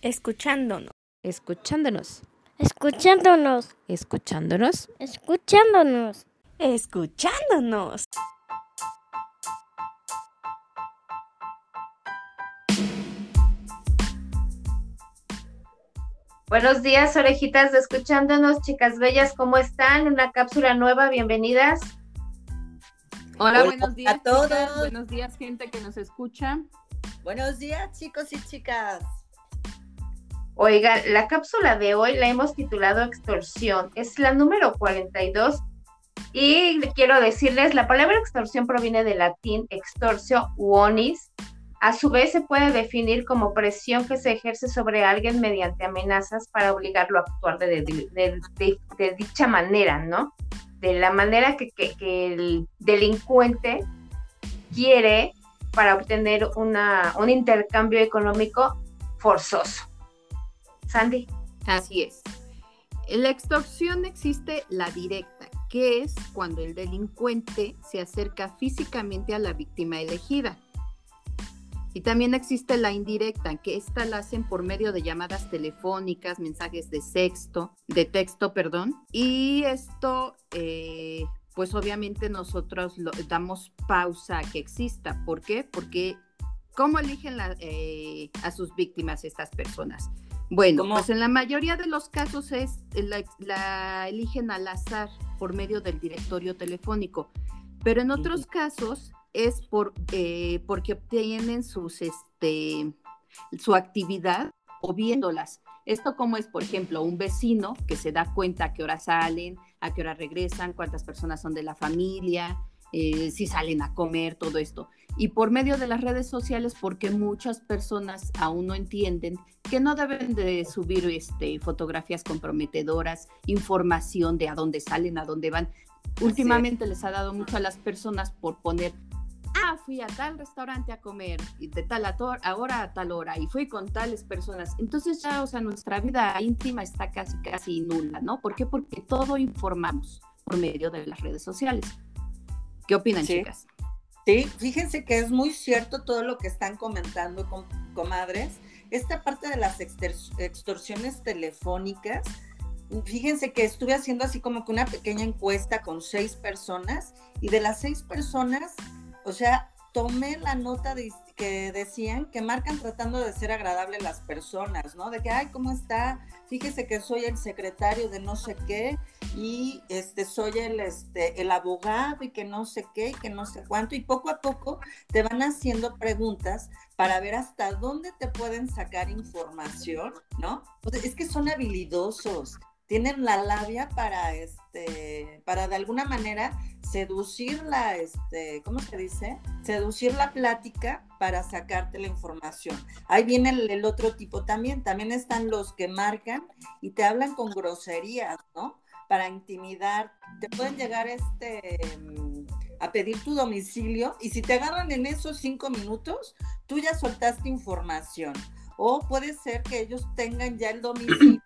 Escuchándonos. Escuchándonos. Escuchándonos. Escuchándonos. Escuchándonos. Escuchándonos. Buenos días, orejitas de escuchándonos, chicas bellas, ¿cómo están? Una cápsula nueva, bienvenidas. Hola, buenos días a todos. chicas, buenos días gente que nos escucha. Buenos días, chicos y chicas. Oiga, la cápsula de hoy la hemos titulado Extorsión. Es la número 42 y quiero decirles, la palabra extorsión proviene del latín extorsio uonis. A su vez se puede definir como presión que se ejerce sobre alguien mediante amenazas para obligarlo a actuar de, dicha manera, ¿no? De la manera que, el delincuente quiere para obtener un intercambio económico forzoso. Sandy. Así es. En la extorsión existe la directa, que es cuando el delincuente se acerca físicamente a la víctima elegida. Y también existe la indirecta, que esta la hacen por medio de llamadas telefónicas, mensajes de sexto, de texto, perdón. Y esto, eh, pues obviamente nosotros lo- damos pausa a que exista. ¿Por qué? Porque ¿cómo eligen eh, a sus víctimas estas personas? Bueno, ¿Cómo? pues en la mayoría de los casos es la, la eligen al azar por medio del directorio telefónico, pero en otros casos es por eh, porque obtienen sus este su actividad o viéndolas. Esto como es, por ejemplo, un vecino que se da cuenta a qué hora salen, a qué hora regresan, cuántas personas son de la familia, eh, si salen a comer, todo esto. Y por medio de las redes sociales, porque muchas personas aún no entienden que no deben de subir este, fotografías comprometedoras, información de a dónde salen, a dónde van. Últimamente les ha dado mucho a las personas por poner, ah, fui a tal restaurante a comer, y de tal a, hora a tal hora, y fui con tales personas. Entonces ya, o sea, nuestra vida íntima está casi, casi nula, ¿no? ¿Por qué? Porque todo informamos por medio de las redes sociales. ¿Qué opinan, Sí. chicas? Sí, fíjense que es muy cierto todo lo que están comentando, com- comadres. Esta parte de las extorsiones telefónicas, fíjense que estuve haciendo así como que una pequeña encuesta con seis personas y de las seis personas, o sea, tomé la nota que decían que marcan tratando de ser agradable las personas, ¿no? De que, ay, ¿cómo está? Fíjese que soy el secretario de no sé qué y este soy el este el abogado y que no sé qué y que no sé cuánto y poco a poco te van haciendo preguntas para ver hasta dónde te pueden sacar información, ¿no? Es que son habilidosos, tienen la labia para este para de alguna manera seducir la este, ¿cómo se dice? Seducir la plática para sacarte la información. Ahí viene el, el otro tipo también, también están los que marcan y te hablan con groserías, ¿no? para intimidar, te pueden llegar este mm, a pedir tu domicilio y si te agarran en esos cinco minutos, tú ya soltaste información. O puede ser que ellos tengan ya el domicilio,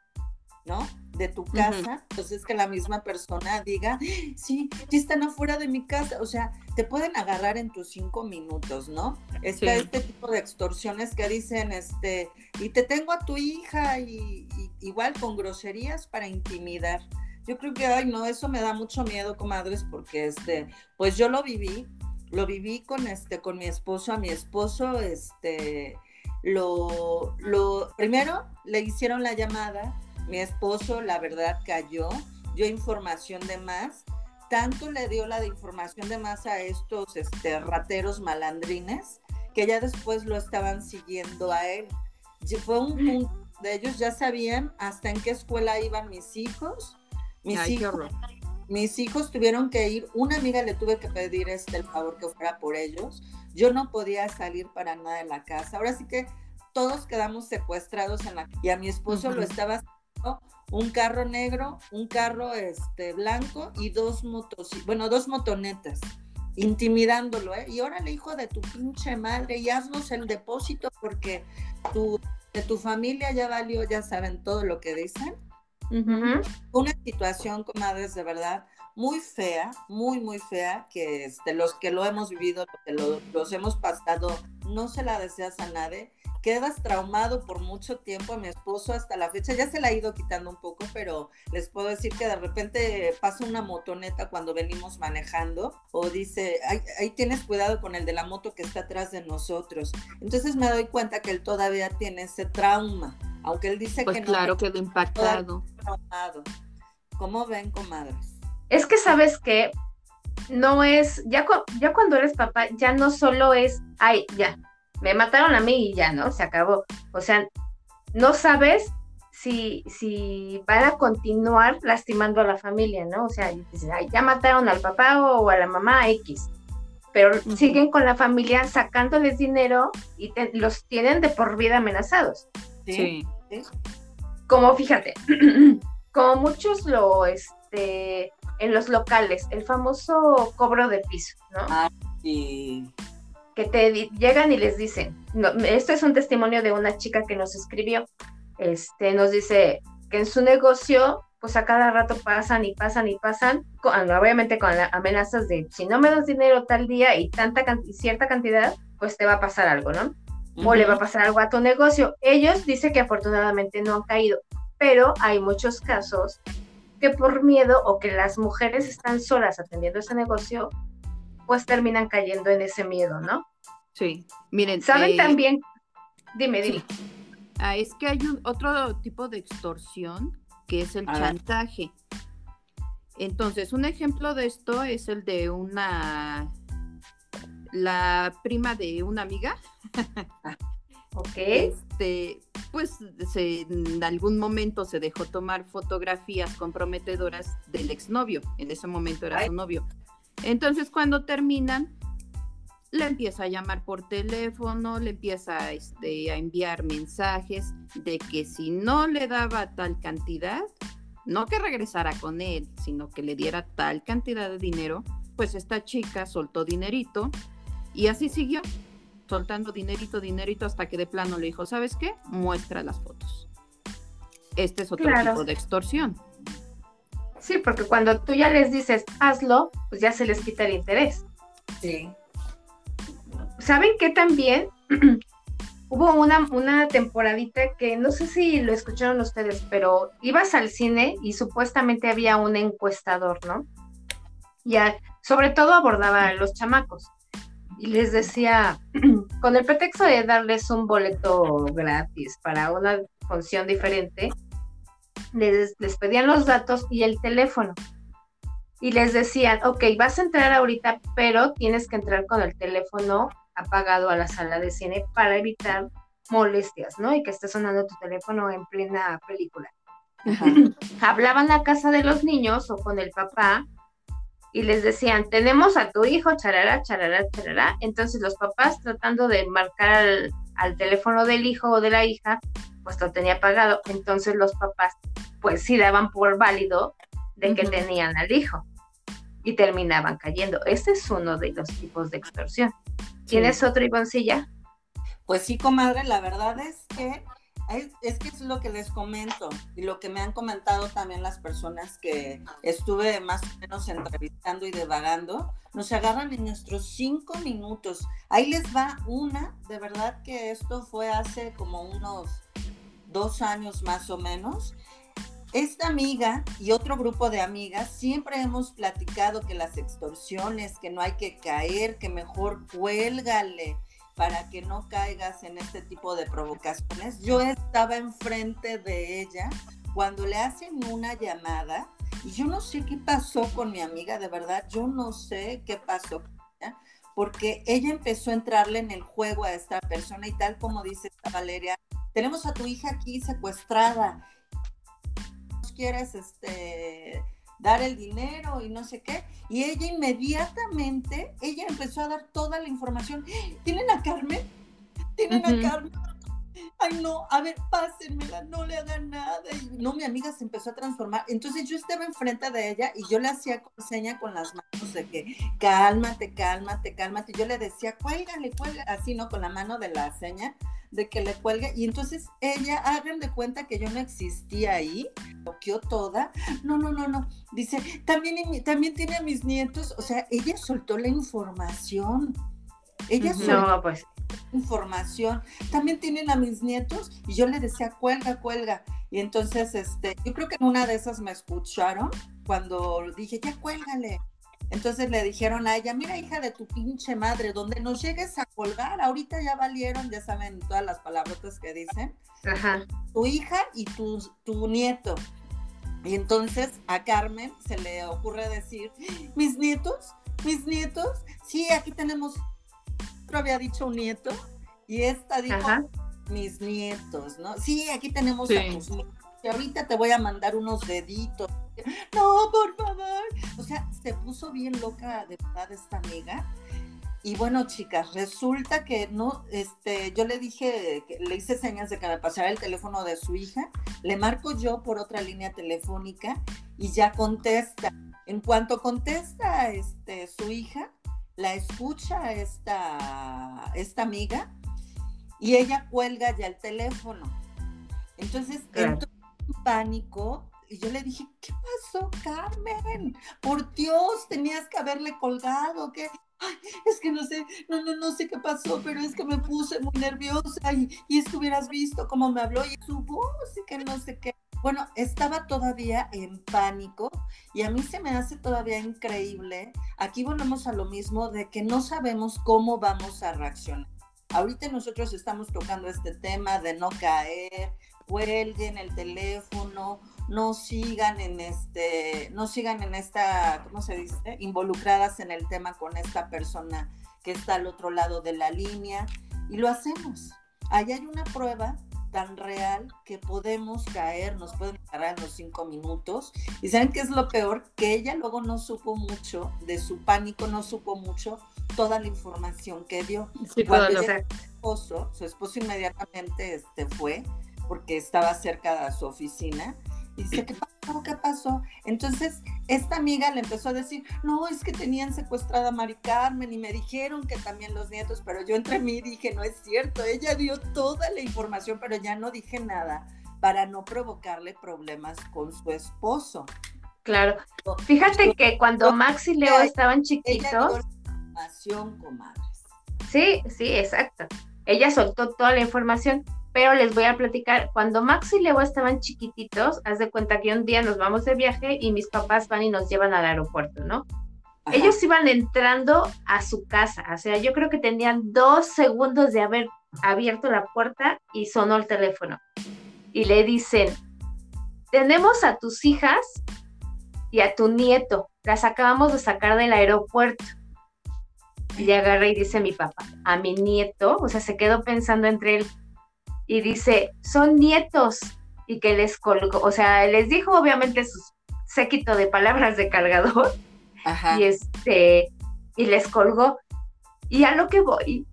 ¿no? De tu casa, entonces que la misma persona diga, sí, ya están afuera de mi casa, o sea, te pueden agarrar en tus cinco minutos, ¿no? Está Sí. este tipo de extorsiones que dicen, este, y te tengo a tu hija y, y igual con groserías para intimidar. Yo creo que, ay, no, eso me da mucho miedo, comadres, porque, este, pues yo lo viví, lo viví con, este, con mi esposo, a mi esposo, este, lo, lo, primero le hicieron la llamada, mi esposo, la verdad, cayó, dio información de más, tanto le dio la de información de más a estos, este, rateros malandrines, que ya después lo estaban siguiendo a él. Y Fue un punto de ellos, ya sabían hasta en qué escuela iban mis hijos, mis Ay, hijos, mis hijos tuvieron que ir, una amiga le tuve que pedir este el favor que fuera por ellos. Yo no podía salir para nada de la casa. Ahora sí que todos quedamos secuestrados en la y a mi esposo lo estaba un carro negro, un carro este blanco y dos motos, bueno, dos motonetas intimidándolo, ¿eh? Y órale, hijo de tu pinche madre, y haznos el depósito porque tu, de tu familia ya valió, ya saben todo lo que dicen una situación, comadres, de verdad muy fea, muy, muy fea, que este, los que lo hemos vivido, los que lo- los hemos pasado, no se la deseas a nadie. Quedas traumado por mucho tiempo. A mi esposo hasta la fecha ya se la ha ido quitando un poco, pero les puedo decir que de repente pasa una motoneta cuando venimos manejando o dice, ahí, tienes cuidado con el de la moto que está atrás de nosotros. Entonces me doy cuenta que él todavía tiene ese trauma, aunque él dice pues que claro, no. quedó impactado. Traumado. ¿Cómo ven, comadres? Es que sabes que no es, ya, ya cuando eres papá, ya no solo es, ay, ya, me mataron a mí y ya, ¿no? Se acabó. O sea, no sabes si, si van a continuar lastimando a la familia, ¿no? O sea, ya mataron al papá o a la mamá X, pero siguen con la familia sacándoles dinero y los tienen de por vida amenazados. Sí. Como fíjate, como muchos lo, este, en los locales, el famoso cobro de piso, ¿no? Ah, sí que te llegan y les dicen, esto es un testimonio de una chica que nos escribió, este, nos dice que en su negocio, pues a cada rato pasan y pasan y pasan, obviamente con amenazas de, si no me das dinero tal día y tanta cierta cantidad, pues te va a pasar algo, ¿no? O le va a pasar algo a tu negocio. Ellos dicen que afortunadamente no han caído, pero hay muchos casos que por miedo o que las mujeres están solas atendiendo ese negocio, pues terminan cayendo en ese miedo, ¿no? Sí, miren. ¿Saben eh, también? Dime, dime. Ah, es que hay un, otro tipo de extorsión que es el chantaje. Entonces, un ejemplo de esto es el de una, la prima de una amiga. ok. Este, pues en algún momento se dejó tomar fotografías comprometedoras del exnovio. En ese momento era su novio. Entonces, cuando terminan, le empieza a llamar por teléfono, le empieza este, a enviar mensajes de que si no le daba tal cantidad, no que regresara con él, sino que le diera tal cantidad de dinero, pues esta chica soltó dinerito y así siguió, soltando dinerito, dinerito, hasta que de plano le dijo, ¿sabes qué? Muestra las fotos. Este es otro tipo de extorsión. Sí, porque cuando tú ya les dices hazlo, pues ya se les quita el interés. Sí. ¿Saben qué también? Hubo una, una temporadita que no sé si lo escucharon ustedes, pero ibas al cine y supuestamente había un encuestador, ¿no? Ya, sobre todo abordaba a los chamacos y les decía, con el pretexto de darles un boleto gratis para una función diferente, les, pedían los datos y el teléfono. Y les decían, ok, vas a entrar ahorita, pero tienes que entrar con el teléfono apagado a la sala de cine para evitar molestias, ¿no? Y que esté sonando tu teléfono en plena película. Hablaban a casa de los niños o con el papá y les decían, tenemos a tu hijo, charara, charara, charara. Entonces los papás tratando de marcar al, al teléfono del hijo o de la hija, pues lo tenía apagado. Entonces los papás pues sí daban por válido de que tenían al hijo y terminaban cayendo. Este es uno de los tipos de extorsión. ¿Tienes otro, Ivoncilla? Pues sí, comadre, la verdad es que es, que es lo que les comento y lo que me han comentado también las personas que estuve más o menos entrevistando y devagando, nos agarran en nuestros cinco minutos. Ahí les va una, de verdad que esto fue hace como unos dos años más o menos esta amiga y otro grupo de amigas siempre hemos platicado que las extorsiones, que no hay que caer, que mejor cuélgale para que no caigas en este tipo de provocaciones. Yo estaba enfrente de ella cuando le hacen una llamada y yo no sé qué pasó con mi amiga, de verdad, yo no sé qué pasó con ella, porque ella empezó a entrarle en el juego a esta persona y tal como dice esta Valeria, tenemos a tu hija aquí secuestrada quieres este, dar el dinero y no sé qué. Y ella inmediatamente, ella empezó a dar toda la información. ¿Tienen a Carmen? ¿Tienen a Carmen? Ay, no, a ver, pásenmela, no le hagan nada. Y no, mi amiga se empezó a transformar. Entonces yo estaba enfrente de ella y yo le hacía seña con las manos de que cálmate, cálmate, cálmate. Y yo le decía, cuélgale, cuélgale, así, ¿no? Con la mano de la seña de que le cuelgue. Y entonces ella, hagan de cuenta que yo no existía ahí, bloqueó toda. No, no, no, no. Dice, también, también tiene a mis nietos. O sea, ella soltó la información. Ella soltó No, pues. información. También tienen a mis nietos y yo le decía, cuelga, cuelga. Y entonces, este, yo creo que en una de esas me escucharon cuando dije, ya cuélgale. Entonces le dijeron a ella, mira hija de tu pinche madre, donde nos llegues a colgar, ahorita ya valieron, ya saben todas las palabrotas que dicen, Ajá. tu hija y tu, tu nieto. Y entonces a Carmen se le ocurre decir, mis nietos, mis nietos, sí, aquí tenemos, otro había dicho un nieto, y esta dijo, Ajá. mis nietos, ¿no? Sí, aquí tenemos Sí. a tus nietos. Y ahorita te voy a mandar unos deditos. No, por favor. O sea, se puso bien loca de verdad esta amiga. Y bueno, chicas, resulta que no, este, yo le dije, que le hice señas de que me pasara el teléfono de su hija, le marco yo por otra línea telefónica y ya contesta. En cuanto contesta este, su hija, la escucha esta, esta amiga y ella cuelga ya el teléfono. Entonces Claro. entró en pánico y yo le dije, ¿qué pasó, Carmen? Por Dios, tenías que haberle colgado, ¿qué? Ay, es que no sé, no, no, no sé qué pasó, pero es que me puse muy nerviosa y, y es que hubieras visto cómo me habló y su voz y que no sé qué. Bueno, estaba todavía en pánico y a mí se me hace todavía increíble. Aquí volvemos a lo mismo de que no sabemos cómo vamos a reaccionar. Ahorita nosotros estamos tocando este tema de no caer, cuelguen el teléfono, no sigan en este, no sigan en esta, ¿cómo se dice? Involucradas en el tema con esta persona que está al otro lado de la línea y lo hacemos. Ahí hay una prueba tan real que podemos caer, nos pueden parar en los cinco minutos. Y saben qué es lo peor, que ella luego no supo mucho de su pánico, no supo mucho toda la información que dio Sí, Cuando su esposo, su esposo inmediatamente este, fue porque estaba cerca de su oficina y dice, ¿qué pasó? ¿Qué pasó? Entonces, esta amiga le empezó a decir, no, es que tenían secuestrada a Mari Carmen y me dijeron que también los nietos, pero yo entre mí dije, no es cierto, ella dio toda la información, pero ya no dije nada para no provocarle problemas con su esposo. Claro. Fíjate que cuando Max y Leo estaban chiquitos, información, comadres. Sí, sí, exacto. Ella soltó toda la información, pero les voy a platicar, cuando Max y Leo estaban chiquititos, haz de cuenta que un día nos vamos de viaje y mis papás van y nos llevan al aeropuerto, ¿no? Ajá. Ellos iban entrando a su casa, o sea, yo creo que tenían dos segundos de haber abierto la puerta y sonó el teléfono. Y le dicen, tenemos a tus hijas y a tu nieto, las acabamos de sacar del aeropuerto. Y agarra y dice mi papá, a mi nieto, o sea, se quedó pensando entre él y dice, son nietos y que les colgó, o sea, les dijo obviamente su séquito de palabras de cargador Ajá. y este y les colgó y a lo que voy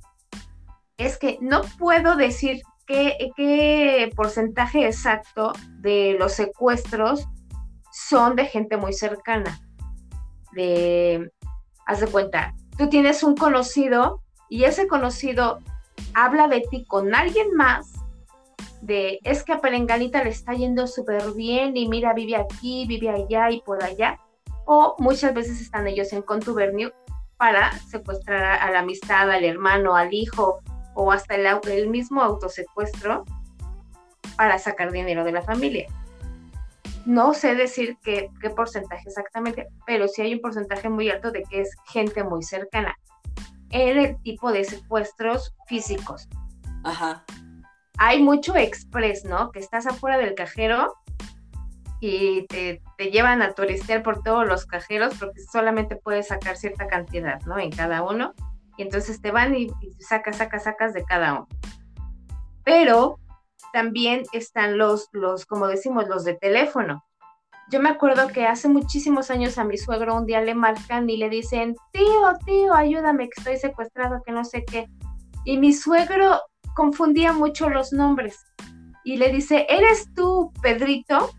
es que no puedo decir qué, qué porcentaje exacto de los secuestros son de gente muy cercana de haz de cuenta tú tienes un conocido y ese conocido habla de ti con alguien más de es que a Perenganita le está yendo súper bien y mira vive aquí vive allá y por allá o muchas veces están ellos en contubernio para secuestrar a, la amistad, al hermano, al hijo o hasta el, el mismo autosecuestro para sacar dinero de la familia. No sé decir qué, qué porcentaje exactamente, pero sí hay un porcentaje muy alto de que es gente muy cercana en el tipo de secuestros físicos. Ajá. Hay mucho express, ¿no? Que estás afuera del cajero y te, te llevan a turistear por todos los cajeros porque solamente puedes sacar cierta cantidad, ¿no? En cada uno. Y entonces te van y, y sacas, sacas, sacas de cada uno. Pero también están los, los, como decimos, los de teléfono. Yo me acuerdo que hace muchísimos años a mi suegro un día le marcan y le dicen, tío, tío, ayúdame que estoy secuestrado, que no sé qué. Y mi suegro confundía mucho los nombres y le dice, ¿eres tú, Pedrito?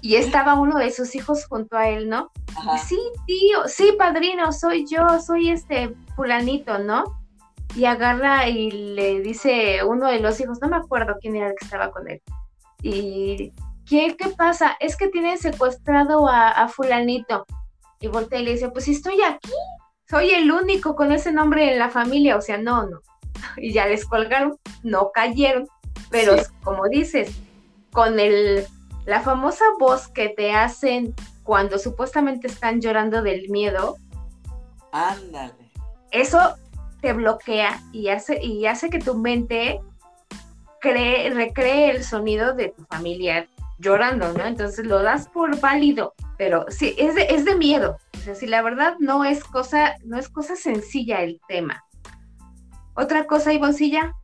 Y estaba uno de sus hijos junto a él, ¿no? Ajá. Sí, tío, sí, padrino, soy yo, soy este fulanito, ¿no? Y agarra y le dice uno de los hijos, no me acuerdo quién era el que estaba con él. Y, ¿qué, qué pasa? Es que tienen secuestrado a, a fulanito. Y voltea y le dice, pues si estoy aquí, soy el único con ese nombre en la familia, o sea, no, no. Y ya les colgaron, no cayeron, pero Sí. como dices, con el, la famosa voz que te hacen cuando supuestamente están llorando del miedo, Ándale. eso te bloquea y hace, y hace que tu mente cree, recree el sonido de tu familiar llorando, ¿no? Entonces lo das por válido, pero sí, es de, es de miedo. O sea, si la verdad no es cosa, no es cosa sencilla el tema. Otra cosa, Ivoncilla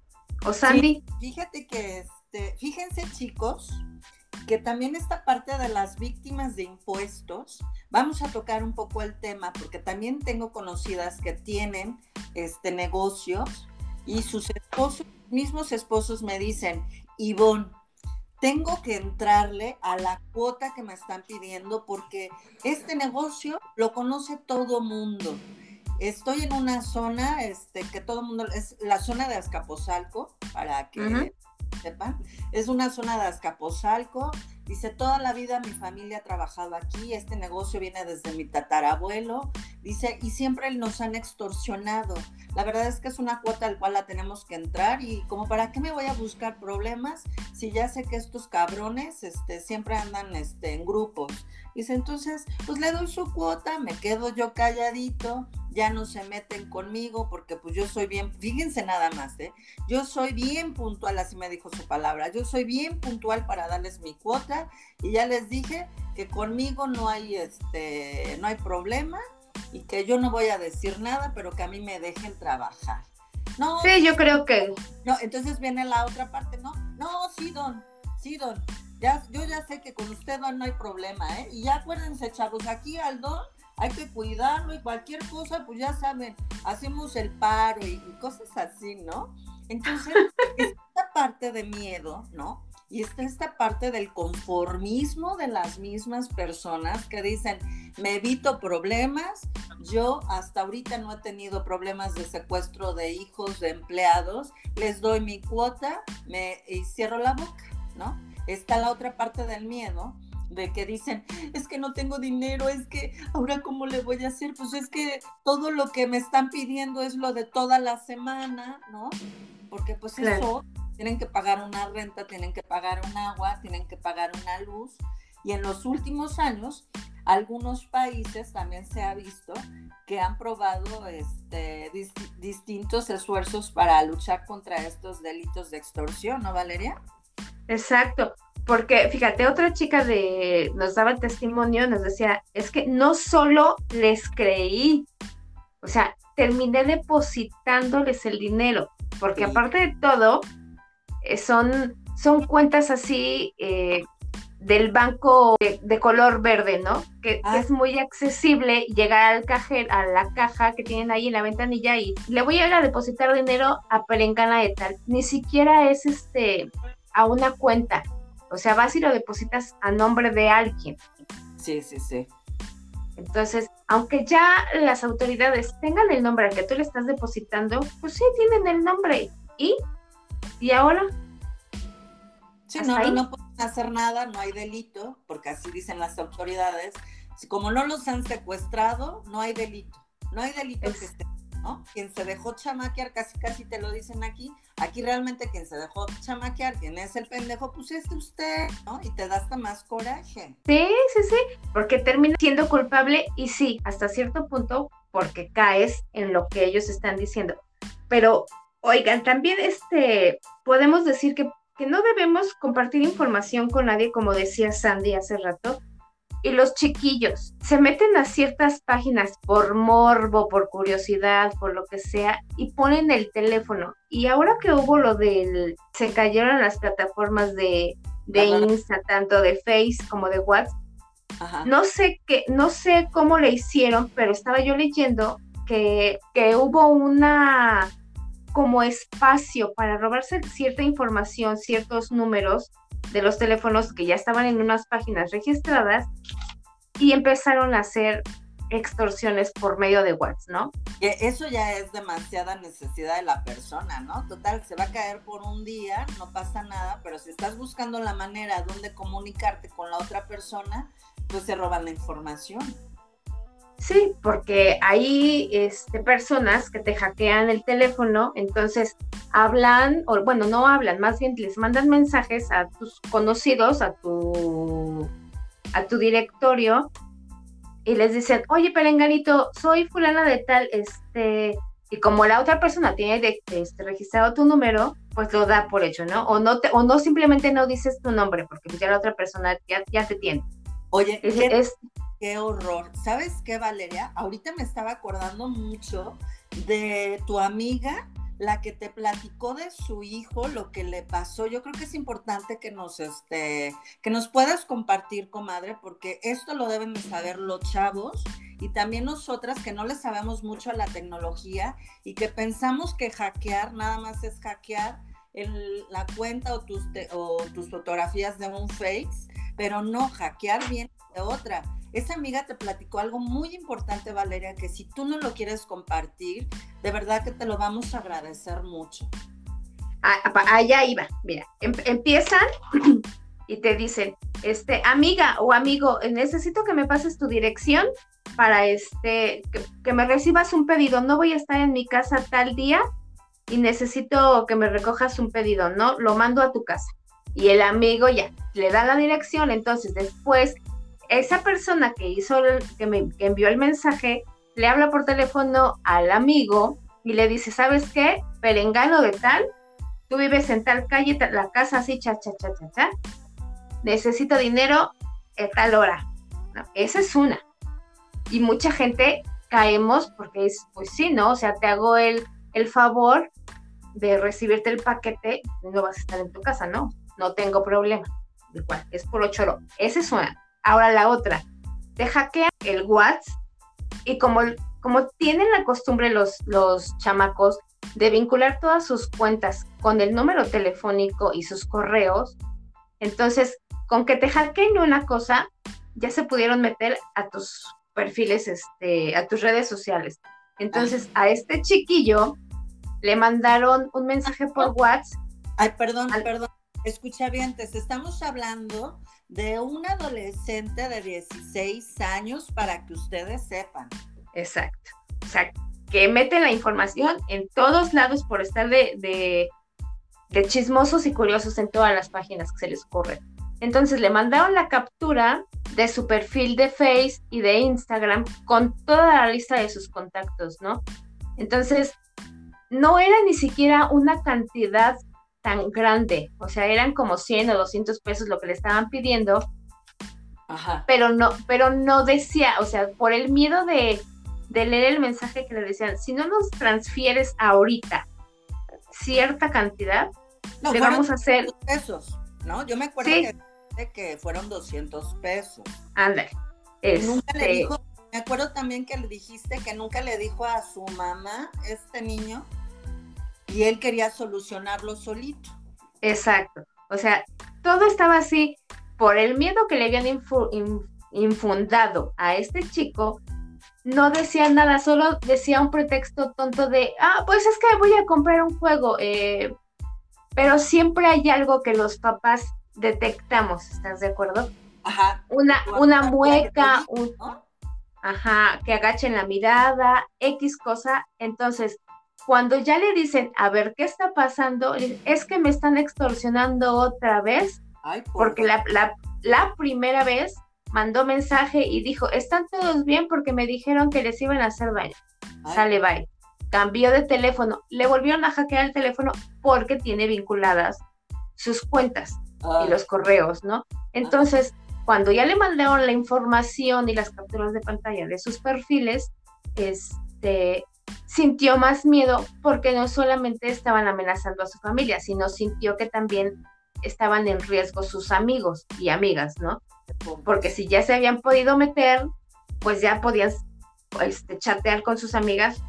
o Sandy. Fíjate que, este, fíjense chicos, que también esta parte de las víctimas de impuestos, vamos a tocar un poco el tema, porque también tengo conocidas que tienen este negocios y sus esposos, mismos esposos me dicen, Ivonne, tengo que entrarle a la cuota que me están pidiendo porque este negocio lo conoce todo mundo. Estoy en una zona este, que todo mundo, es la zona de Azcapotzalco, para que sepan. Es una zona de Azcapotzalco. Dice, toda la vida mi familia ha trabajado aquí, este negocio viene desde mi tatarabuelo. Dice, y siempre nos han extorsionado. La verdad es que es una cuota al cual la tenemos que entrar y como para qué me voy a buscar problemas si ya sé que estos cabrones este, siempre andan este, en grupos. Dice, entonces, pues le doy su cuota, me quedo yo calladito, ya no se meten conmigo porque pues yo soy bien, fíjense nada más, ¿eh? Yo soy bien puntual, así me dijo su palabra, yo soy bien puntual para darles mi cuota y ya les dije que conmigo no hay, este, no hay problema y que yo no voy a decir nada, pero que a mí me dejen trabajar. No, Sí, yo creo que no, entonces viene la otra parte, ¿no? No, sí, don, sí, don. Ya, yo ya sé que con usted don, no hay problema, ¿eh? Y ya acuérdense, chavos, aquí al don hay que cuidarlo y cualquier cosa, pues ya saben, hacemos el paro y, y cosas así, ¿no? Entonces, esta parte de miedo, ¿no? Y está esta parte del conformismo de las mismas personas que dicen, me evito problemas, yo hasta ahorita no he tenido problemas de secuestro de hijos, de empleados, les doy mi cuota me, y cierro la boca, ¿no? Está la otra parte del miedo, de que dicen, es que no tengo dinero, es que ahora cómo le voy a hacer, pues es que todo lo que me están pidiendo es lo de toda la semana, ¿no? Porque pues Claro. eso, tienen que pagar una renta, tienen que pagar un agua, tienen que pagar una luz. Y en los últimos años, algunos países también se ha visto que han probado este, dis- distintos esfuerzos para luchar contra estos delitos de extorsión, ¿no, Valeria? Exacto, porque fíjate, otra chica de nos daba testimonio, nos decía, es que no solo les creí, o sea, terminé depositándoles el dinero, porque Sí. aparte de todo, son, son cuentas así eh, del banco de, de color verde, ¿no? Que, que Ah. es muy accesible llegar al cajero, a la caja que tienen ahí en la ventanilla y le voy a ir a depositar dinero a Perengana de tal. Ni siquiera es este a una cuenta. O sea, vas y lo depositas a nombre de alguien. Sí, sí, sí. Entonces, aunque ya las autoridades tengan el nombre al que tú le estás depositando, pues sí tienen el nombre. ¿Y? ¿Y ahora? Sí, ¿Hasta no, ahí? no pueden hacer nada, no hay delito, porque así dicen las autoridades. Como no los han secuestrado, no hay delito. No hay delito Es- que esté, ¿no? Quien se dejó chamaquear, casi casi te lo dicen aquí. Aquí realmente quien se dejó chamaquear, quien es el pendejo, pues es usted, ¿no? Y te da hasta más coraje. Sí, sí, sí, porque termina siendo culpable y sí, hasta cierto punto, porque caes en lo que ellos están diciendo. Pero, oigan, también este, podemos decir que, que no debemos compartir información con nadie, como decía Sandy hace rato. Y los chiquillos se meten a ciertas páginas por morbo, por curiosidad, por lo que sea, y ponen el teléfono. Y ahora que hubo lo del, se cayeron las plataformas de, de. Insta, tanto de Face como de WhatsApp, Ajá. no sé qué, no sé cómo le hicieron, pero estaba yo leyendo que, que hubo una como espacio para robarse cierta información, ciertos números de los teléfonos que ya estaban en unas páginas registradas y empezaron a hacer extorsiones por medio de WhatsApp, ¿no? Eso ya es demasiada necesidad de la persona, ¿no? Total, se va a caer por un día, no pasa nada, pero si estás buscando la manera donde comunicarte con la otra persona, pues se roban la información. Sí, porque hay este, personas que te hackean el teléfono, entonces hablan, o bueno, no hablan, más bien les mandan mensajes a tus conocidos, a tu, a tu directorio, y les dicen, oye, Perenganito, soy fulana de tal, este, y como la otra persona tiene este, registrado tu número, pues lo da por hecho, ¿no? O no, te, o no simplemente no dices tu nombre, porque ya la otra persona ya, ya te tiene. Oye, Es- ¿qué, es- qué horror. ¿Sabes qué, Valeria? Ahorita me estaba acordando mucho de tu amiga, la que te platicó de su hijo, lo que le pasó. Yo creo que es importante que nos, este, que nos puedas compartir, comadre, porque esto lo deben de saber los chavos y también nosotras que no le sabemos mucho a la tecnología y que pensamos que hackear nada más es hackear el- la cuenta o tus, te- o tus fotografías de un Face, pero no, hackear bien de otra. Esa amiga te platicó algo muy importante, Valeria, que si tú no lo quieres compartir, de verdad que te lo vamos a agradecer mucho. allá iba, mira, em- empiezan y te dicen, este, amiga o amigo, necesito que me pases tu dirección para este, que, que me recibas un pedido. No voy a estar en mi casa tal día y necesito que me recojas un pedido, ¿no? Lo mando a tu casa. Y el amigo ya le da la dirección, entonces después esa persona que hizo, que me envió el mensaje, le habla por teléfono al amigo y le dice, ¿sabes qué? Perengano de tal, tú vives en tal calle, la casa así, cha, cha, cha, cha, cha. Necesito dinero a tal hora. Esa es una. Y mucha gente caemos porque es, pues sí, ¿no? O sea, te hago el, el favor de recibirte el paquete no vas a estar en tu casa, ¿no? No tengo problema. Es por choro. Esa es una. Ahora la otra. Te hackean el WhatsApp y como, como tienen la costumbre los, los chamacos de vincular todas sus cuentas con el número telefónico y sus correos, entonces con que te hackeen una cosa, ya se pudieron meter a tus perfiles, este, a tus redes sociales. Entonces a este chiquillo le mandaron un mensaje por WhatsApp. Ay, perdón, Al- perdón. Escucha bien, te estamos hablando de un adolescente de 16 años para que ustedes sepan. Exacto. O sea, que meten la información en todos lados por estar de, de, de chismosos y curiosos en todas las páginas que se les ocurre. Entonces le mandaron la captura de su perfil de Face y de Instagram con toda la lista de sus contactos, ¿no? Entonces, no era ni siquiera una cantidad tan grande, o sea, eran como 100 o 200 pesos lo que le estaban pidiendo, Ajá. pero no, pero no decía, o sea, por el miedo de, de leer el mensaje que le decían, si no nos transfieres ahorita cierta cantidad, No, le fueron vamos a hacer, 200 pesos, ¿no? Yo me acuerdo Sí. que, que fueron 200 pesos. ándale, Nunca le este, dijo, me acuerdo también que le dijiste que nunca le dijo a su mamá, este niño, y él quería solucionarlo solito. exacto, o sea, todo estaba así por el miedo que le habían infu- in- infundado a este chico. No decía nada, solo decía un pretexto tonto de, ah, pues es que voy a comprar un juego, eh, pero siempre hay algo que los papás detectamos, ¿estás de acuerdo? Ajá. Una, una mueca, un, ajá, que agachen la mirada, X cosa. Entonces, cuando ya le dicen, a ver, ¿qué está pasando? Es que me están extorsionando otra vez, Ay, por porque la, la, la primera vez mandó mensaje y dijo, están todos bien porque me dijeron que les iban a hacer daño. Ay, Sale, bye. Cambió de teléfono, le volvieron a hackear el teléfono porque tiene vinculadas sus cuentas ay, y los correos, ¿no? Entonces, cuando ya le mandaron la información y las capturas de pantalla de sus perfiles, este, sintió más miedo porque no solamente estaban amenazando a su familia, sino sintió que también estaban en riesgo sus amigos y amigas, ¿no? Porque si ya se habían podido meter, pues ya podían este, chatear con sus amigas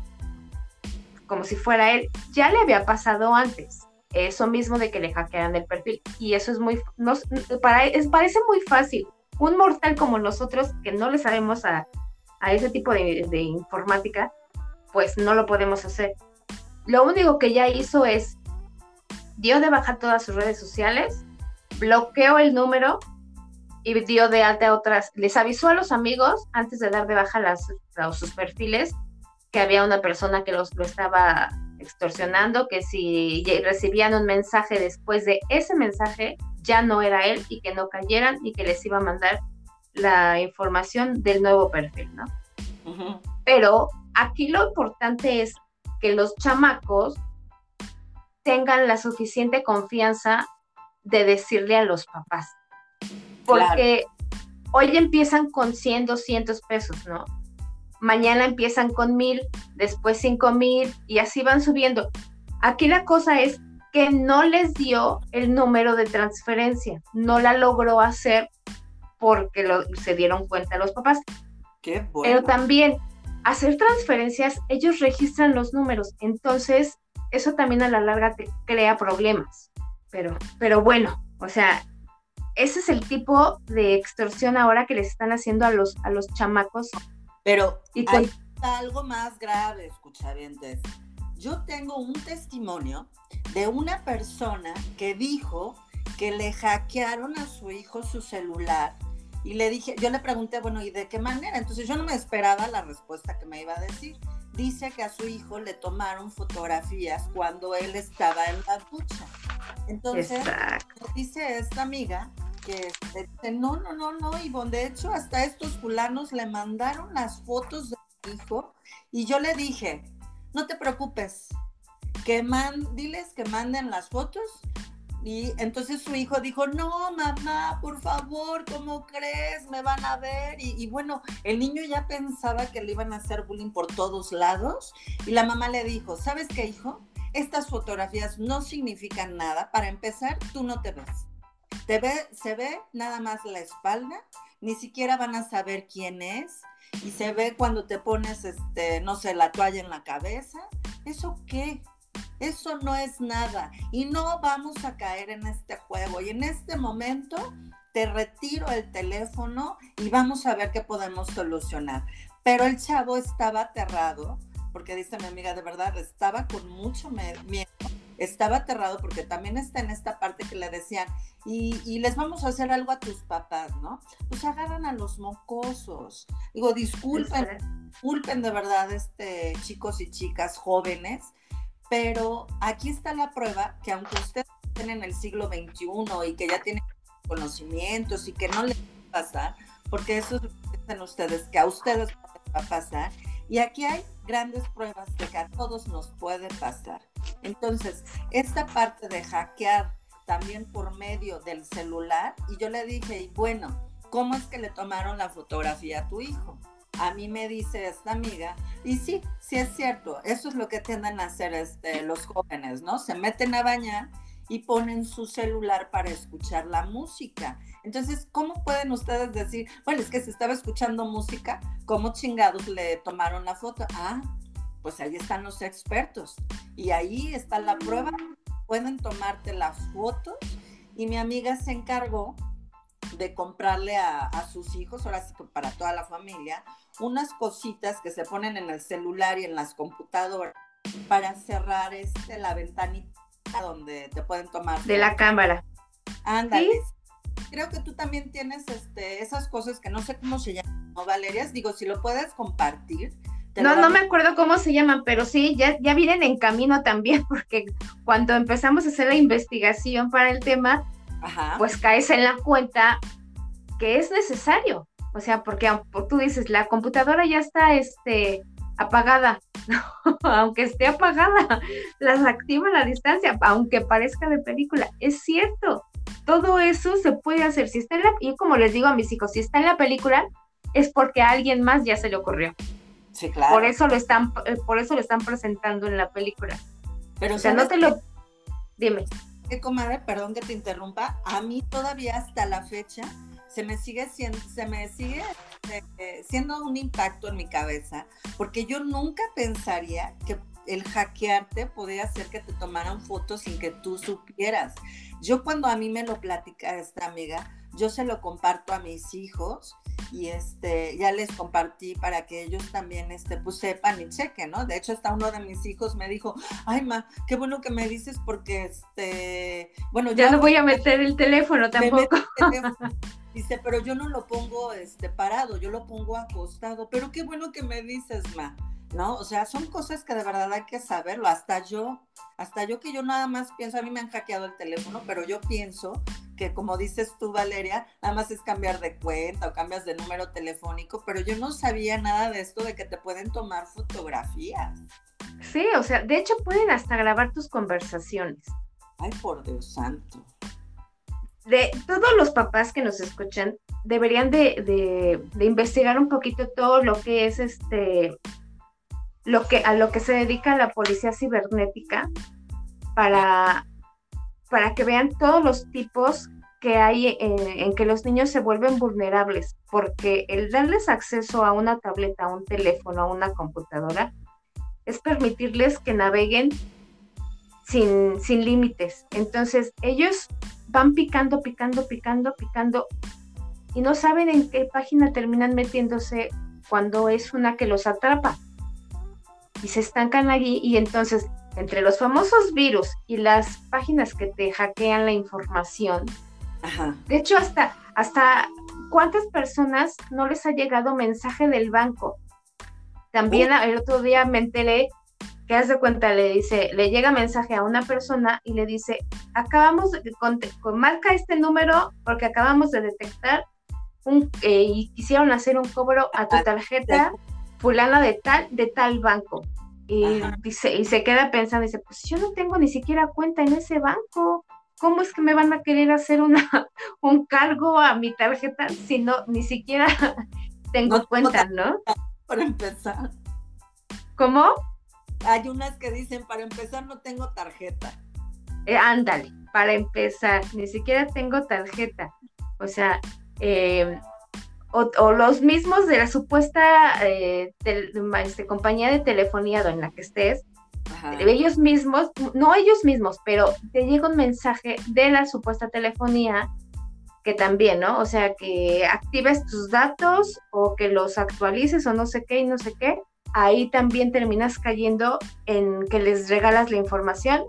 como si fuera él. Ya le había pasado antes eso mismo de que le hackearan el perfil. Y eso es muy, no, para, es, parece muy fácil. Un mortal como nosotros, que no le sabemos a, a ese tipo de, de, informática, pues no lo podemos hacer. Lo único que ya hizo es, dio de baja todas sus redes sociales, bloqueó el número y dio de alta a otras, les avisó a los amigos antes de dar de baja las, sus perfiles que había una persona que los, lo estaba extorsionando, que si recibían un mensaje después de ese mensaje, ya no era él y que no cayeran y que les iba a mandar la información del nuevo perfil, ¿no? Pero aquí lo importante es que los chamacos tengan la suficiente confianza de decirle a los papás. Porque hoy empiezan con 100, 200 pesos, ¿no? Mañana empiezan con mil, después cinco mil y así van subiendo. Aquí la cosa es que no les dio el número de transferencia, no la logró hacer porque se dieron cuenta los papás. Qué bueno. Pero también hacer transferencias, ellos registran los números, entonces eso también a la larga te crea problemas. Pero, pero bueno, o sea, ese es el tipo de extorsión ahora que les están haciendo a los, a los chamacos. Pero hay algo más grave, escuchavientes. Yo tengo un testimonio de una persona que dijo que le hackearon a su hijo su celular y le dije, yo le pregunté, bueno, ¿y de qué manera? Entonces yo no me esperaba la respuesta que me iba a decir. Dice que a su hijo le tomaron fotografías cuando él estaba en la ducha. Entonces, dice esta amiga que este, no, no, no, no, Ivonne, de hecho hasta estos fulanos le mandaron las fotos de su hijo y yo le dije, no te preocupes, que man, diles que manden las fotos y entonces su hijo dijo, no, mamá, por favor, ¿cómo crees? Me van a ver. Y, bueno, el niño ya pensaba que le iban a hacer bullying por todos lados. Y la mamá le dijo, ¿sabes qué, hijo? Estas fotografías no significan nada. Para empezar, tú no te ves. Te ve, se ve nada más la espalda, ni siquiera van a saber quién es. Y se ve cuando te pones, este, no sé, la toalla en la cabeza. ¿Eso qué? Eso no es nada y no vamos a caer en este juego. Y en este momento te retiro el teléfono y vamos a ver qué podemos solucionar. Pero el chavo estaba aterrado, porque dice mi amiga, de verdad, estaba con mucho miedo, estaba aterrado porque también está en esta parte que le decían, y, les vamos a hacer algo a tus papás, ¿no? Pues agarran a los mocosos. Digo, disculpen, disculpen de verdad, este, chicos y chicas jóvenes, pero aquí está la prueba que aunque ustedes estén en el siglo XXI y que ya tienen conocimientos y que no les va a pasar, porque eso dicen ustedes, que a ustedes va a pasar. Y aquí hay grandes pruebas de que a todos nos puede pasar. Entonces, esta parte de hackear también por medio del celular, y yo le dije, y bueno, ¿cómo es que le tomaron la fotografía a tu hijo? A mí me dice esta amiga, y sí, sí es cierto, eso es lo que tienden a hacer este, los jóvenes, ¿no? Se meten a bañar y ponen su celular para escuchar la música. Entonces, ¿cómo pueden ustedes decir, bueno, es que se estaba escuchando música, ¿cómo chingados le tomaron la foto? Ah, pues ahí están los expertos y ahí está la prueba. Pueden tomarte las fotos y mi amiga se encargó de comprarle a, sus hijos, ahora sí que para toda la familia, unas cositas que se ponen en el celular y en las computadoras para cerrar este, la ventanita donde te pueden tomar. De la cámara. Ándale. Creo que tú también tienes este, esas cosas que no sé cómo se llaman, ¿no, Valeria? Digo, si lo puedes compartir. No, no me acuerdo cómo se llaman, pero sí, ya, ya vienen en camino también, porque cuando empezamos a hacer la investigación para el tema, pues caes en la cuenta que es necesario. O sea, porque tú dices, la computadora ya está este, apagada. aunque esté apagada, las activa a la distancia, aunque parezca de película. Es cierto, todo eso se puede hacer. Si está en la, y como les digo a mis hijos, si está en la película, es porque a alguien más ya se le ocurrió. Sí, claro. Por eso lo están, eh, por eso lo están presentando en la película. Pero o sea, no te lo. Dime comadre, perdón que te interrumpa, a mí todavía hasta la fecha se me sigue siendo, se me sigue eh, siendo un impacto en mi cabeza, porque yo nunca pensaría que el hackearte podía hacer que te tomaran fotos sin que tú supieras. Yo cuando a mí me lo platica esta amiga, yo se lo comparto a mis hijos y este ya les compartí para que ellos también este pues sepan y chequen, ¿no? De hecho hasta uno de mis hijos me dijo, "Ay, ma, qué bueno que me dices porque este, bueno, ya, no voy a meter el teléfono tampoco." El teléfono. Dice, pero yo no lo pongo este parado, yo lo pongo acostado, pero qué bueno que me dices, ma. ¿no? O sea, son cosas que de verdad hay que saberlo. Hasta yo, hasta yo que yo nada más pienso, a mí me han hackeado el teléfono, pero yo pienso que como dices tú, Valeria, nada más es cambiar de cuenta o cambias de número telefónico, pero yo no sabía nada de esto de que te pueden tomar fotografías. Sí, o sea, de hecho pueden hasta grabar tus conversaciones. Ay, por Dios santo. De todos los papás que nos escuchan, deberían de, de investigar un poquito todo lo que es este lo que, a lo que se dedica la policía cibernética para, para que vean todos los tipos que hay en, que los niños se vuelven vulnerables, porque el darles acceso a una tableta, a un teléfono, a una computadora, es permitirles que naveguen sin, sin límites. Entonces, ellos van picando, picando, picando, picando, y no saben en qué página terminan metiéndose cuando es una que los atrapa y se estancan allí y entonces entre los famosos virus y las páginas que te hackean la información, de hecho hasta, hasta cuántas personas no les ha llegado mensaje del banco. También el otro día me enteré que hace cuenta, le dice, le llega mensaje a una persona y le dice, acabamos de, con, marca este número porque acabamos de detectar un, eh, y quisieron hacer un cobro a tu tarjeta fulana de tal, de tal banco. Y, dice, y se queda pensando, dice, pues yo no tengo ni siquiera cuenta en ese banco. ¿Cómo es que me van a querer hacer una, un cargo a mi tarjeta si no, ni siquiera tengo cuenta, ¿no? Para empezar. ¿Cómo? Hay unas que dicen, para empezar no tengo tarjeta. Eh, ándale, para empezar, ni siquiera tengo tarjeta. O sea, eh, o, los mismos de la supuesta eh, este, compañía de telefonía en la que estés, ellos mismos, no ellos mismos, pero te llega un mensaje de la supuesta telefonía que también, ¿no? O sea, que actives tus datos o que los actualices o no sé qué y no sé qué, ahí también terminas cayendo en que les regalas la información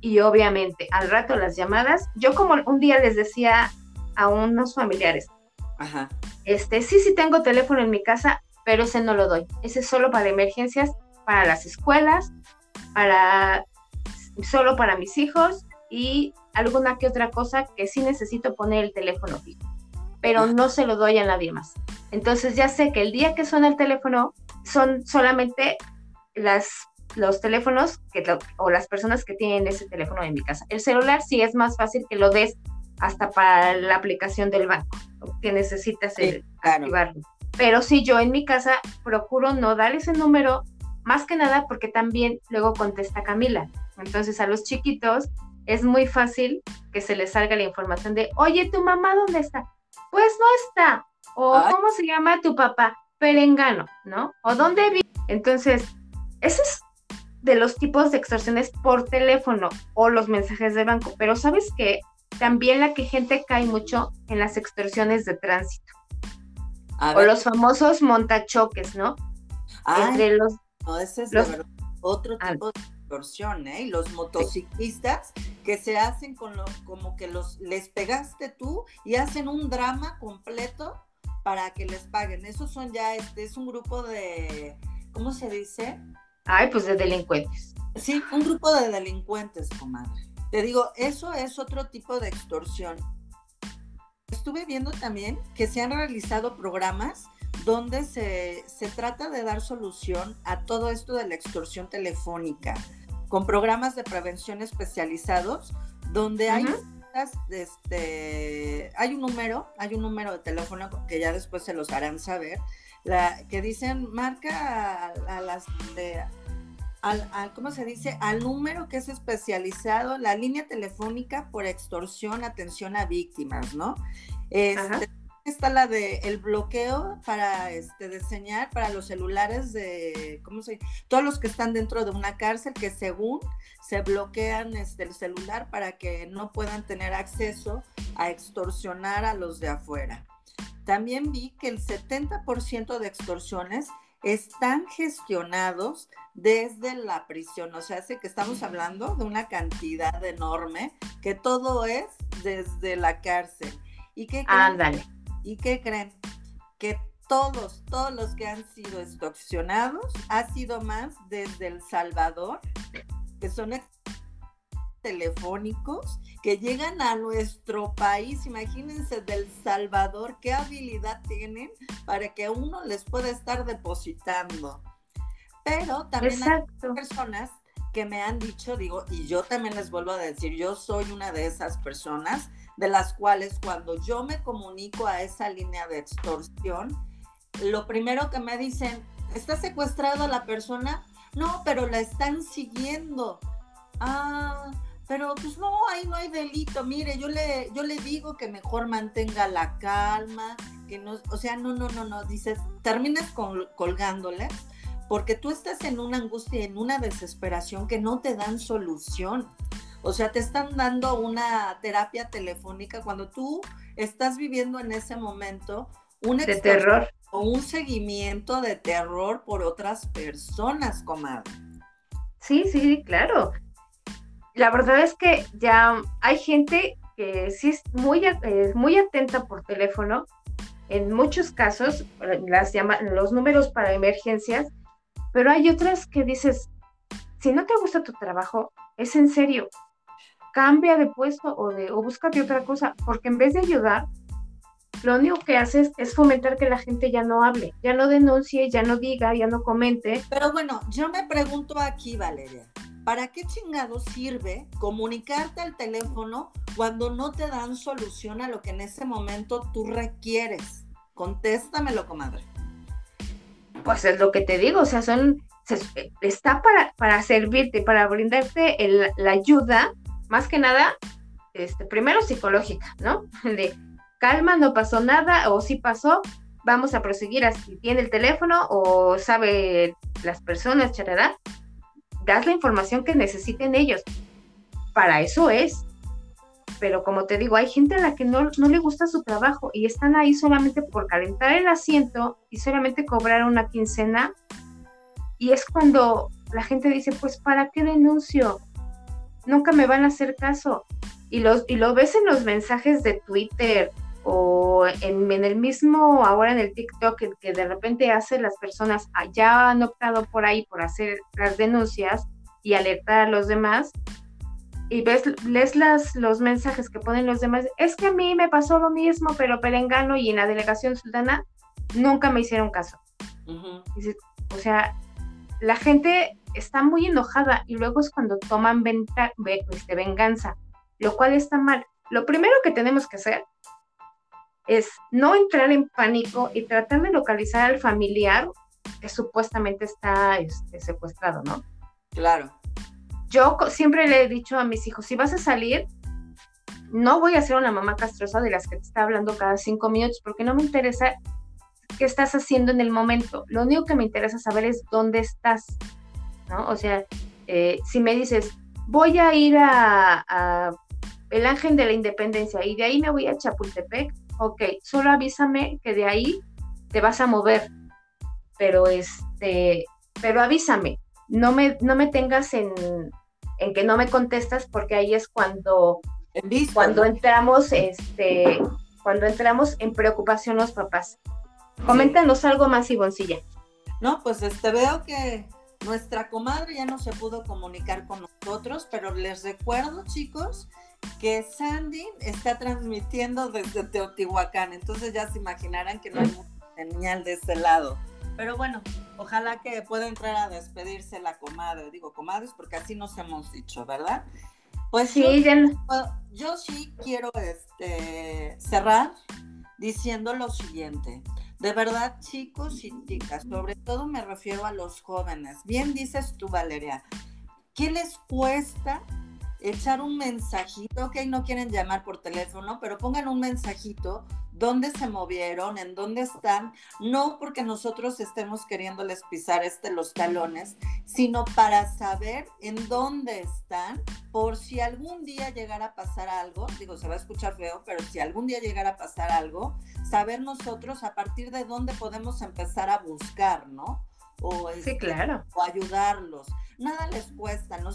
y obviamente al rato las llamadas, yo como un día les decía a unos familiares, Ajá. Este, sí, sí tengo teléfono en mi casa, pero ese no lo doy. Ese es solo para emergencias, para las escuelas, para solo para mis hijos y alguna que otra cosa que sí necesito poner el teléfono fijo. Pero no se lo doy a nadie más. Entonces ya sé que el día que suena el teléfono son solamente las los teléfonos que, o las personas que tienen ese teléfono en mi casa. El celular sí es más fácil que lo des hasta para la aplicación del banco, que necesitas activarlo. Pero sí, yo en mi casa procuro no dar ese número, más que nada porque también luego contesta Camila. Entonces a los chiquitos es muy fácil que se les salga la información de, oye, ¿tu mamá dónde está? Pues no está. O ¿cómo se llama tu papá? Perengano, ¿no? ¿O dónde vive? Entonces, eso es de los tipos de extorsiones por teléfono o los mensajes de banco. Pero sabes que también la que gente cae mucho en las extorsiones de tránsito. o los famosos montachoques, ¿no? Entre los... No, ese es otro ah. tipo de extorsión, ¿eh? Y los motociclistas que se hacen con lo, como que los les pegaste tú y hacen un drama completo para que les paguen. Esos son ya, este, es un grupo de, ¿cómo se dice? Ay, pues de delincuentes. Sí, un grupo de delincuentes, comadre. Te digo, eso es otro tipo de extorsión. Estuve viendo también que se han realizado programas donde se, trata de dar solución a todo esto de la extorsión telefónica, con programas de prevención especializados, donde hay, este, hay un número, hay un número de teléfono que ya después se los harán saber, la, que dicen marca a, las al, ¿cómo se dice? Al número que es especializado, la línea telefónica por extorsión, atención a víctimas, ¿no? Este, está la de el bloqueo para este, diseñar para los celulares de, ¿cómo se dice? Todos los que están dentro de una cárcel que según se bloquean este, el celular para que no puedan tener acceso a extorsionar a los de afuera. también vi que el 70% de extorsiones están gestionados desde la prisión. O sea, hace que estamos hablando de una cantidad enorme, que todo es desde la cárcel. ¿Y qué creen? Ándale. ¿Y qué creen? Que todos, todos los que han sido extorsionados ha sido más desde El Salvador, que son telefónicos que llegan a nuestro país. Imagínense del Salvador, qué habilidad tienen para que uno les pueda estar depositando. Pero también hay personas que me han dicho, digo, y yo también les vuelvo a decir, yo soy una de esas personas de las cuales cuando yo me comunico a esa línea de extorsión, lo primero que me dicen, ¿está secuestrada la persona? No, pero la están siguiendo. Ah, pero pues no, ahí no hay delito. Mire, yo le, yo le digo que mejor mantenga la calma, que no, o sea, no, no, no, no, dices, terminas col- colgándole porque tú estás en una angustia, en una desesperación que no te dan solución. O sea, te están dando una terapia telefónica cuando tú estás viviendo en ese momento una De terror. o un seguimiento de terror por otras personas, comadre. Sí, sí, claro. La verdad es que ya hay gente que sí es muy, eh, muy atenta por teléfono. En muchos casos, las llama, los números para emergencias, pero hay otras que dices, si no te gusta tu trabajo, es en serio, cambia de puesto o, de, o búscate otra cosa, porque en vez de ayudar, lo único que haces es fomentar que la gente ya no hable, ya no denuncie, ya no diga, ya no comente. Pero bueno, yo me pregunto aquí, Valeria, ¿para qué chingado sirve comunicarte al teléfono cuando no te dan solución a lo que en ese momento tú requieres? Contéstamelo, comadre. Pues es lo que te digo, o sea, son, se- está para, para servirte, para brindarte el- la ayuda, más que nada, este, primero psicológica, ¿no? De calma, no pasó nada, o si pasó, vamos a proseguir así. Tiene el teléfono o sabe las personas, charará, das la información que necesiten ellos. Para eso es. Pero como te digo, hay gente a la que no, no le gusta su trabajo y están ahí solamente por calentar el asiento y solamente cobrar una quincena. Y es cuando la gente dice, pues, ¿para qué denuncio? Nunca me van a hacer caso. Y, los, y lo ves en los mensajes de Twitter o en, en el mismo, ahora en el TikTok, el que de repente hace las personas, ah, ya han optado por ahí por hacer las denuncias y alertar a los demás. Y ves, lees las, los mensajes que ponen los demás, es que a mí me pasó lo mismo, pero perengano y en la delegación sultana nunca me hicieron caso. Ujú. Dices, o sea, la gente está muy enojada y luego es cuando toman venta, ve- este, venganza, lo cual está mal. Lo primero que tenemos que hacer es no entrar en pánico y tratar de localizar al familiar que supuestamente está este, secuestrado, ¿no? Claro. Yo siempre le he dicho a mis hijos, si vas a salir, no voy a ser una mamá castrosa de las que te está hablando cada cinco minutos, porque no me interesa qué estás haciendo en el momento. Lo único que me interesa saber es dónde estás, ¿no? O sea, eh, si me dices, voy a ir a, a el Ángel de la Independencia y de ahí me voy a Chapultepec, ok, solo avísame que de ahí te vas a mover, pero este, pero avísame, no me, no me tengas en, en que no me contestas porque ahí es cuando, visto, cuando ¿no? entramos, este, cuando entramos en preocupación los papás. Coméntanos algo más, Ivoncilla. No, pues este veo que nuestra comadre ya no se pudo comunicar con nosotros, pero les recuerdo, chicos, que Sandy está transmitiendo desde Teotihuacán, entonces ya se imaginarán que no hay señal de ese lado. Pero bueno, ojalá que pueda entrar a despedirse la comadre. Digo comadres porque así nos hemos dicho, ¿verdad? Pues yo- Sí, ya no- Bueno, yo sí quiero este, cerrar diciendo lo siguiente. De verdad, chicos y chicas, sobre todo me refiero a los jóvenes. Bien dices tú, Valeria, ¿qué les cuesta echar un mensajito? Ok, no quieren llamar por teléfono, pero pongan un mensajito dónde se movieron, en dónde están, no porque nosotros estemos queriéndoles pisar este, los talones, sino para saber en dónde están, por si algún día llegara a pasar algo, digo, se va a escuchar feo, pero si algún día llegara a pasar algo, saber nosotros a partir de dónde podemos empezar a buscar, ¿no? O, Sí, este, claro. o ayudarlos. Nada les cuesta, ¿no?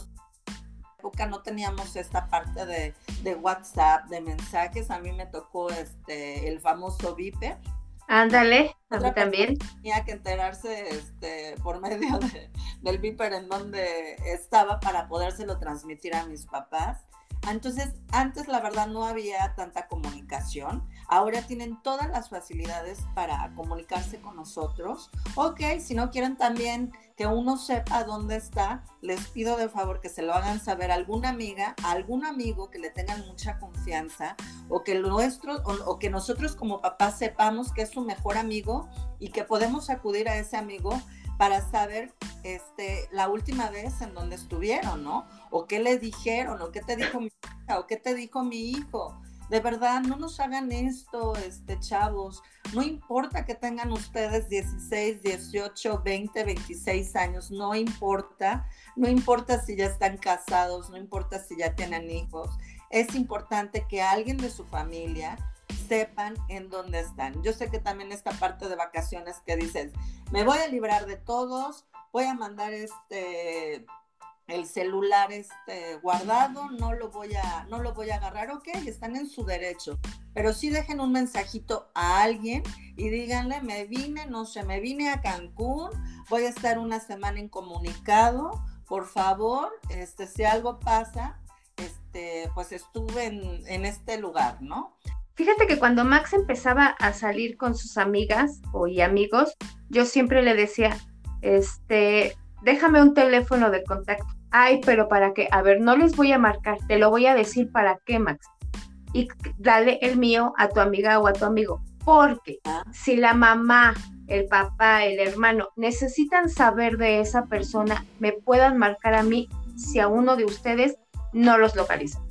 Época no teníamos esta parte de, de, WhatsApp, de mensajes. A mí me tocó este el famoso Viper. Ándale, a mí también. Tenía que enterarse este, por medio de, del Viper en donde estaba para podérselo transmitir a mis papás. Entonces, antes la verdad no había tanta comunicación. Ahora tienen todas las facilidades para comunicarse con nosotros. Ok, si no quieren también que uno sepa dónde está, les pido de favor que se lo hagan saber a alguna amiga, a algún amigo que le tengan mucha confianza o que nuestro o, o que nosotros como papás sepamos que es su mejor amigo y que podemos acudir a ese amigo para saber este, la última vez en donde estuvieron, ¿no? O qué le dijeron, o qué te dijo mi hija, o qué te dijo mi hijo. De verdad, no nos hagan esto, este, chavos. No importa que tengan ustedes 16, 18, 20, 26 años, no importa. No importa si ya están casados, no importa si ya tienen hijos. Es importante que alguien de su familia sepan en dónde están. Yo sé que también esta parte de vacaciones que dices, me voy a librar de todos, voy a mandar este el celular este guardado, no lo voy a no lo voy a agarrar, ok, están en su derecho, pero sí dejen un mensajito a alguien y díganle, me vine, no sé, me vine a Cancún, voy a estar una semana incomunicado, por favor, este si algo pasa, este pues estuve en, en este lugar, ¿no? Fíjate que cuando Max empezaba a salir con sus amigas o y amigos, yo siempre le decía, este, déjame un teléfono de contacto. Ay, pero para qué? A ver, no les voy a marcar, te lo voy a decir para qué, Max. Y dale el mío a tu amiga o a tu amigo. Porque si la mamá, el papá, el hermano necesitan saber de esa persona, me puedan marcar a mí si a uno de ustedes no los localiza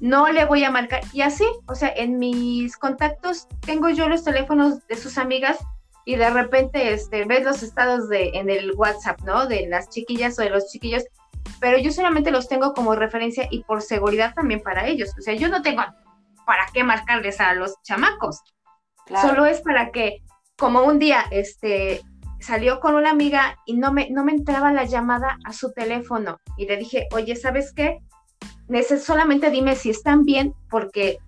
no le voy a marcar. Y así, o sea, en mis contactos tengo yo los teléfonos de sus amigas y de repente este, ves los estados de, en el WhatsApp, ¿no? De las chiquillas o de los chiquillos, pero yo solamente los tengo como referencia y por seguridad también para ellos. O sea, yo no tengo para qué marcarles a los chamacos. Claro. Solo es para que, como un día, este, salió con una amiga y no me, no me entraba la llamada a su teléfono y le dije, oye, ¿sabes qué? solamente dime si están bien, porque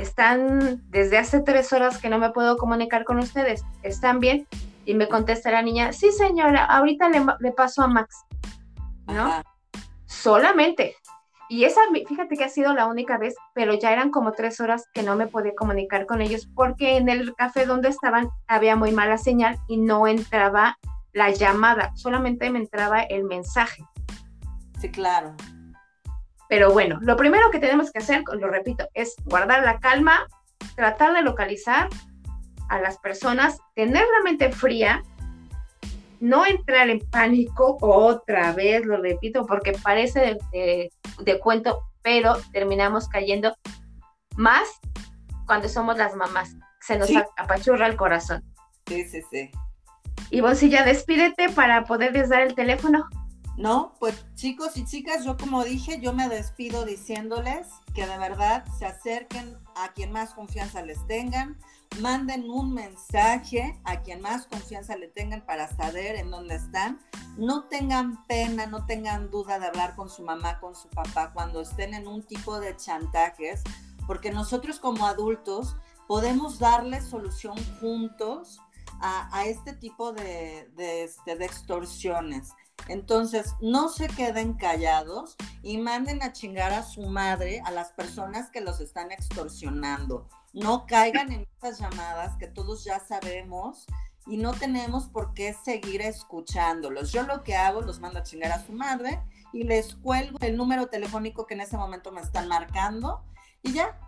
están desde hace tres horas que no me puedo comunicar con ustedes. ¿Están bien? Y me contesta la niña, sí señora, ahorita le, le paso a Max. ¿No? Ajá. Solamente. Y esa, fíjate que ha sido la única vez, pero ya eran como tres horas que no me podía comunicar con ellos porque en el café donde estaban había muy mala señal y no entraba la llamada, solamente me entraba el mensaje. Sí, claro. Pero bueno, lo primero que tenemos que hacer, lo repito, es guardar la calma, tratar de localizar a las personas, tener la mente fría, no entrar en pánico otra vez, lo repito, porque parece de, de, de cuento, pero terminamos cayendo más cuando somos las mamás. Se nos sí. apachurra el corazón. Sí, sí, sí. Y vos, ya despídete para poderles dar el teléfono. No, pues chicos y chicas, yo como dije, yo me despido diciéndoles que de verdad se acerquen a quien más confianza les tengan, manden un mensaje a quien más confianza le tengan para saber en dónde están. No tengan pena, no tengan duda de hablar con su mamá, con su papá cuando estén en un tipo de chantajes, porque nosotros como adultos podemos darles solución juntos a, a este tipo de, de, este, de extorsiones. Entonces, no se queden callados y manden a chingar a su madre a las personas que los están extorsionando. No caigan en estas llamadas que todos ya sabemos y no tenemos por qué seguir escuchándolos. Yo lo que hago, los mando a chingar a su madre y les cuelgo el número telefónico que en ese momento me están marcando y ya,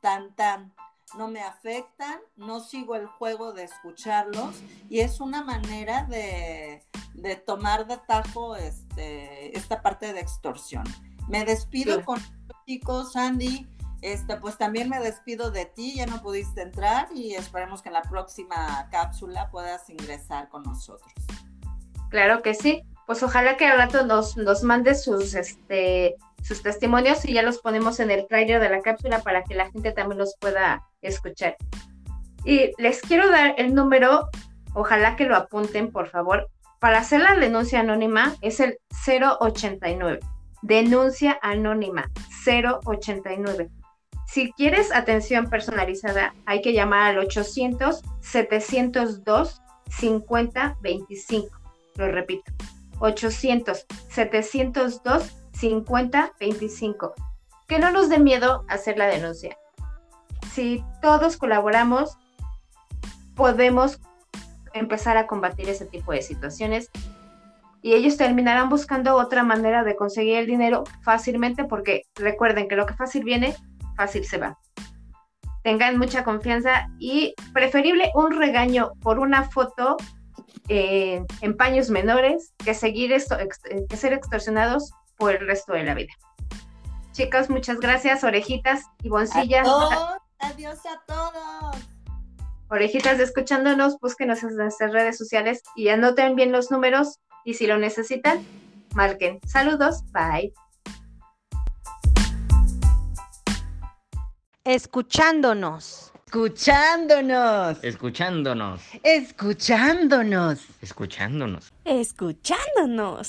tan tan no me afectan, no sigo el juego de escucharlos y es una manera de, de tomar de tajo este, esta parte de extorsión. Me despido sí. con chicos, Andy. Este, pues también me despido de ti, ya no pudiste entrar y esperemos que en la próxima cápsula puedas ingresar con nosotros. Claro que sí. Pues ojalá que al rato nos, nos mande sus, este, sus testimonios y ya los ponemos en el trailer de la cápsula para que la gente también los pueda escuchar. Y les quiero dar el número, ojalá que lo apunten, por favor. Para hacer la denuncia anónima es el 089. Denuncia anónima 089. Si quieres atención personalizada, hay que llamar al 800-702-5025. Lo repito, 800-702-5025. Que no nos dé miedo hacer la denuncia. Si todos colaboramos, podemos empezar a combatir ese tipo de situaciones y ellos terminarán buscando otra manera de conseguir el dinero fácilmente porque recuerden que lo que fácil viene, fácil se va. Tengan mucha confianza y preferible un regaño por una foto eh, en paños menores que seguir esto, que ser extorsionados por el resto de la vida. Chicas, muchas gracias, orejitas y boncillas. Adiós a todos. Orejitas escuchándonos, búsquenos en nuestras redes sociales y anoten bien los números y si lo necesitan, marquen. Saludos, bye. Escuchándonos. Escuchándonos. Escuchándonos. Escuchándonos. Escuchándonos. Escuchándonos.